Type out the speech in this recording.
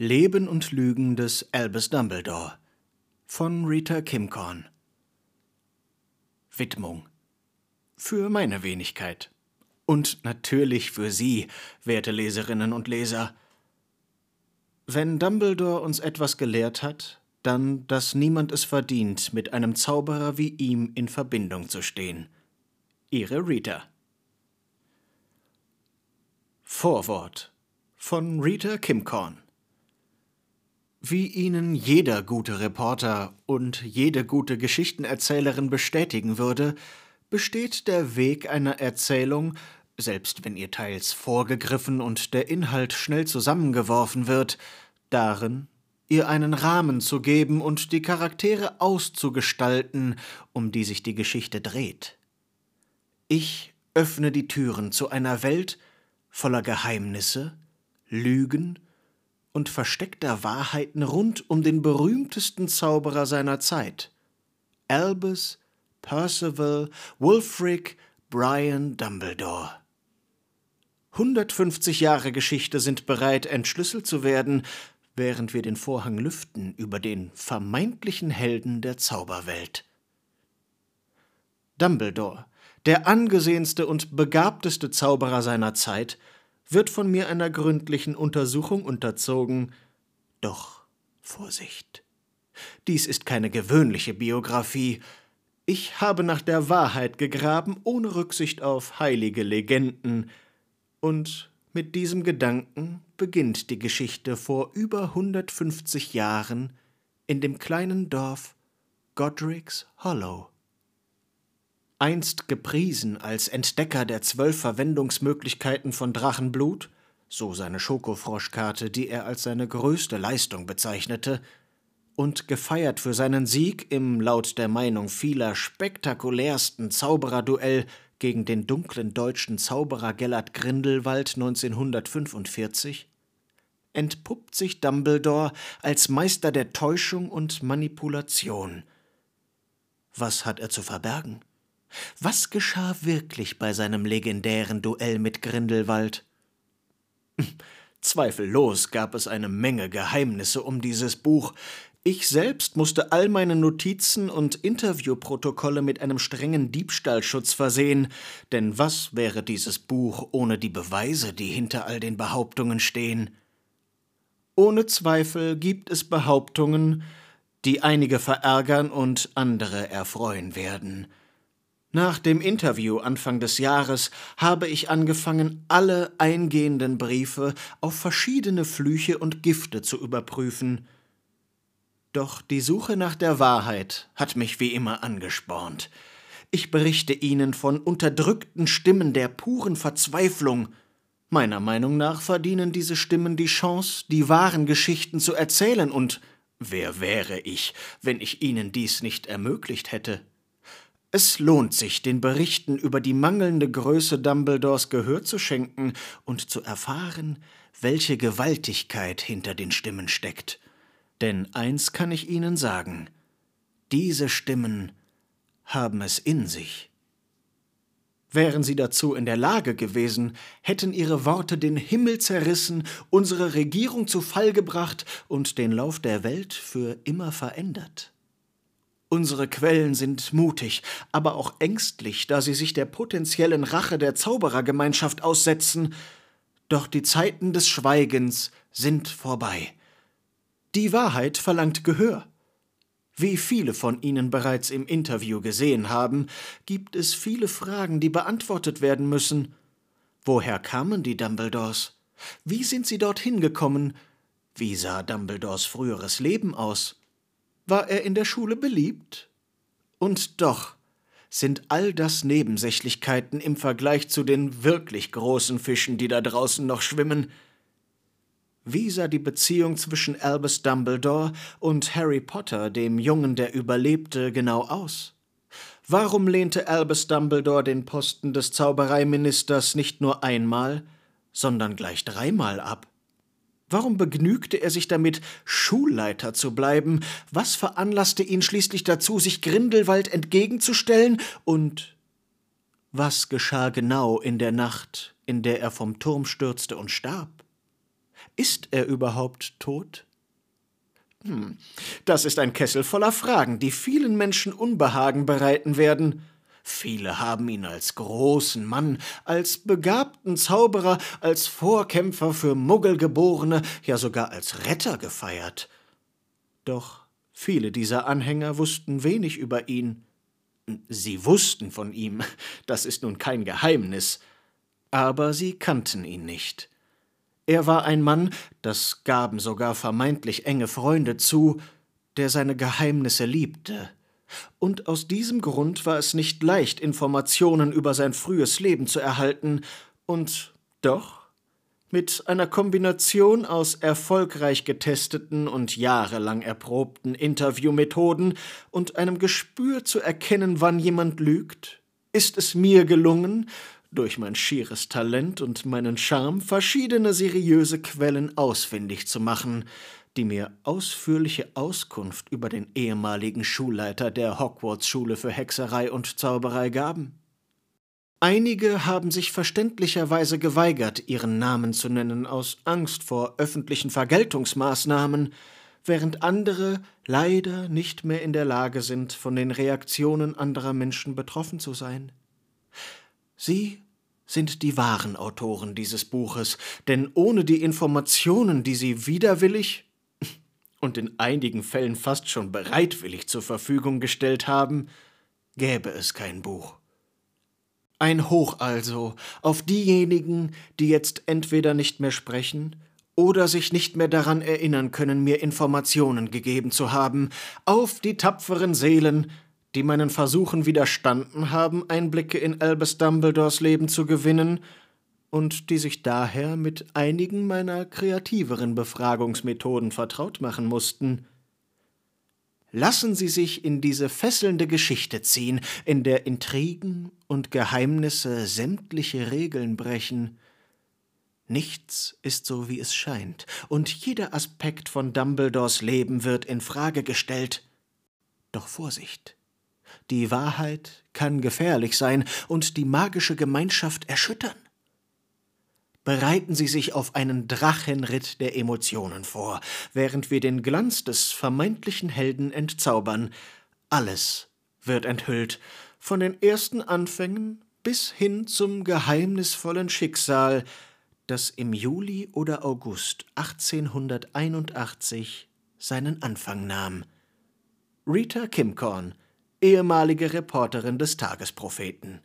Leben und Lügen des Albus Dumbledore von Rita Kimcorn Widmung für meine Wenigkeit und natürlich für Sie, werte Leserinnen und Leser. Wenn Dumbledore uns etwas gelehrt hat, dann, dass niemand es verdient, mit einem Zauberer wie ihm in Verbindung zu stehen. Ihre Rita. Vorwort von Rita Kimcorn wie Ihnen jeder gute Reporter und jede gute Geschichtenerzählerin bestätigen würde, besteht der Weg einer Erzählung, selbst wenn ihr teils vorgegriffen und der Inhalt schnell zusammengeworfen wird, darin, ihr einen Rahmen zu geben und die Charaktere auszugestalten, um die sich die Geschichte dreht. Ich öffne die Türen zu einer Welt voller Geheimnisse, Lügen und versteckter Wahrheiten rund um den berühmtesten Zauberer seiner Zeit, Albus Percival Wulfric Brian Dumbledore. 150 Jahre Geschichte sind bereit, entschlüsselt zu werden, während wir den Vorhang lüften über den vermeintlichen Helden der Zauberwelt. Dumbledore, der angesehenste und begabteste Zauberer seiner Zeit, wird von mir einer gründlichen Untersuchung unterzogen. Doch Vorsicht. Dies ist keine gewöhnliche Biografie. Ich habe nach der Wahrheit gegraben, ohne Rücksicht auf heilige Legenden. Und mit diesem Gedanken beginnt die Geschichte vor über 150 Jahren in dem kleinen Dorf Godric's Hollow einst gepriesen als Entdecker der zwölf Verwendungsmöglichkeiten von Drachenblut, so seine Schokofroschkarte, die er als seine größte Leistung bezeichnete, und gefeiert für seinen Sieg im laut der Meinung vieler spektakulärsten Zaubererduell gegen den dunklen deutschen Zauberer Gellert Grindelwald 1945, entpuppt sich Dumbledore als Meister der Täuschung und Manipulation. Was hat er zu verbergen? Was geschah wirklich bei seinem legendären Duell mit Grindelwald? Zweifellos gab es eine Menge Geheimnisse um dieses Buch. Ich selbst musste all meine Notizen und Interviewprotokolle mit einem strengen Diebstahlschutz versehen, denn was wäre dieses Buch ohne die Beweise, die hinter all den Behauptungen stehen? Ohne Zweifel gibt es Behauptungen, die einige verärgern und andere erfreuen werden. Nach dem Interview Anfang des Jahres habe ich angefangen, alle eingehenden Briefe auf verschiedene Flüche und Gifte zu überprüfen. Doch die Suche nach der Wahrheit hat mich wie immer angespornt. Ich berichte Ihnen von unterdrückten Stimmen der puren Verzweiflung. Meiner Meinung nach verdienen diese Stimmen die Chance, die wahren Geschichten zu erzählen, und wer wäre ich, wenn ich Ihnen dies nicht ermöglicht hätte? Es lohnt sich, den Berichten über die mangelnde Größe Dumbledores Gehör zu schenken und zu erfahren, welche Gewaltigkeit hinter den Stimmen steckt. Denn eins kann ich Ihnen sagen, diese Stimmen haben es in sich. Wären sie dazu in der Lage gewesen, hätten ihre Worte den Himmel zerrissen, unsere Regierung zu Fall gebracht und den Lauf der Welt für immer verändert. Unsere Quellen sind mutig, aber auch ängstlich, da sie sich der potenziellen Rache der Zauberergemeinschaft aussetzen. Doch die Zeiten des Schweigens sind vorbei. Die Wahrheit verlangt Gehör. Wie viele von Ihnen bereits im Interview gesehen haben, gibt es viele Fragen, die beantwortet werden müssen. Woher kamen die Dumbledores? Wie sind sie dorthin gekommen? Wie sah Dumbledores früheres Leben aus? War er in der Schule beliebt? Und doch sind all das Nebensächlichkeiten im Vergleich zu den wirklich großen Fischen, die da draußen noch schwimmen. Wie sah die Beziehung zwischen Albus Dumbledore und Harry Potter, dem Jungen, der überlebte, genau aus? Warum lehnte Albus Dumbledore den Posten des Zaubereiministers nicht nur einmal, sondern gleich dreimal ab? Warum begnügte er sich damit, Schulleiter zu bleiben? Was veranlasste ihn schließlich dazu, sich Grindelwald entgegenzustellen? Und was geschah genau in der Nacht, in der er vom Turm stürzte und starb? Ist er überhaupt tot? Hm, das ist ein Kessel voller Fragen, die vielen Menschen Unbehagen bereiten werden. Viele haben ihn als großen Mann, als begabten Zauberer, als Vorkämpfer für Muggelgeborene, ja sogar als Retter gefeiert. Doch viele dieser Anhänger wussten wenig über ihn. Sie wussten von ihm, das ist nun kein Geheimnis, aber sie kannten ihn nicht. Er war ein Mann, das gaben sogar vermeintlich enge Freunde zu, der seine Geheimnisse liebte. Und aus diesem Grund war es nicht leicht, Informationen über sein frühes Leben zu erhalten, und doch mit einer Kombination aus erfolgreich getesteten und jahrelang erprobten Interviewmethoden und einem Gespür zu erkennen, wann jemand lügt, ist es mir gelungen, durch mein schieres Talent und meinen Charme verschiedene seriöse Quellen ausfindig zu machen, die mir ausführliche Auskunft über den ehemaligen Schulleiter der Hogwarts-Schule für Hexerei und Zauberei gaben. Einige haben sich verständlicherweise geweigert, ihren Namen zu nennen, aus Angst vor öffentlichen Vergeltungsmaßnahmen, während andere leider nicht mehr in der Lage sind, von den Reaktionen anderer Menschen betroffen zu sein. Sie sind die wahren Autoren dieses Buches, denn ohne die Informationen, die sie widerwillig und in einigen Fällen fast schon bereitwillig zur Verfügung gestellt haben, gäbe es kein Buch. Ein Hoch also auf diejenigen, die jetzt entweder nicht mehr sprechen oder sich nicht mehr daran erinnern können, mir Informationen gegeben zu haben, auf die tapferen Seelen, die meinen Versuchen widerstanden haben, Einblicke in Albus Dumbledores Leben zu gewinnen und die sich daher mit einigen meiner kreativeren Befragungsmethoden vertraut machen mussten. Lassen Sie sich in diese fesselnde Geschichte ziehen, in der Intrigen und Geheimnisse sämtliche Regeln brechen. Nichts ist so, wie es scheint, und jeder Aspekt von Dumbledores Leben wird in Frage gestellt. Doch Vorsicht! Die Wahrheit kann gefährlich sein und die magische Gemeinschaft erschüttern bereiten Sie sich auf einen Drachenritt der Emotionen vor, während wir den Glanz des vermeintlichen Helden entzaubern. Alles wird enthüllt, von den ersten Anfängen bis hin zum geheimnisvollen Schicksal, das im Juli oder August 1881 seinen Anfang nahm. Rita Kimcorn, ehemalige Reporterin des Tagespropheten.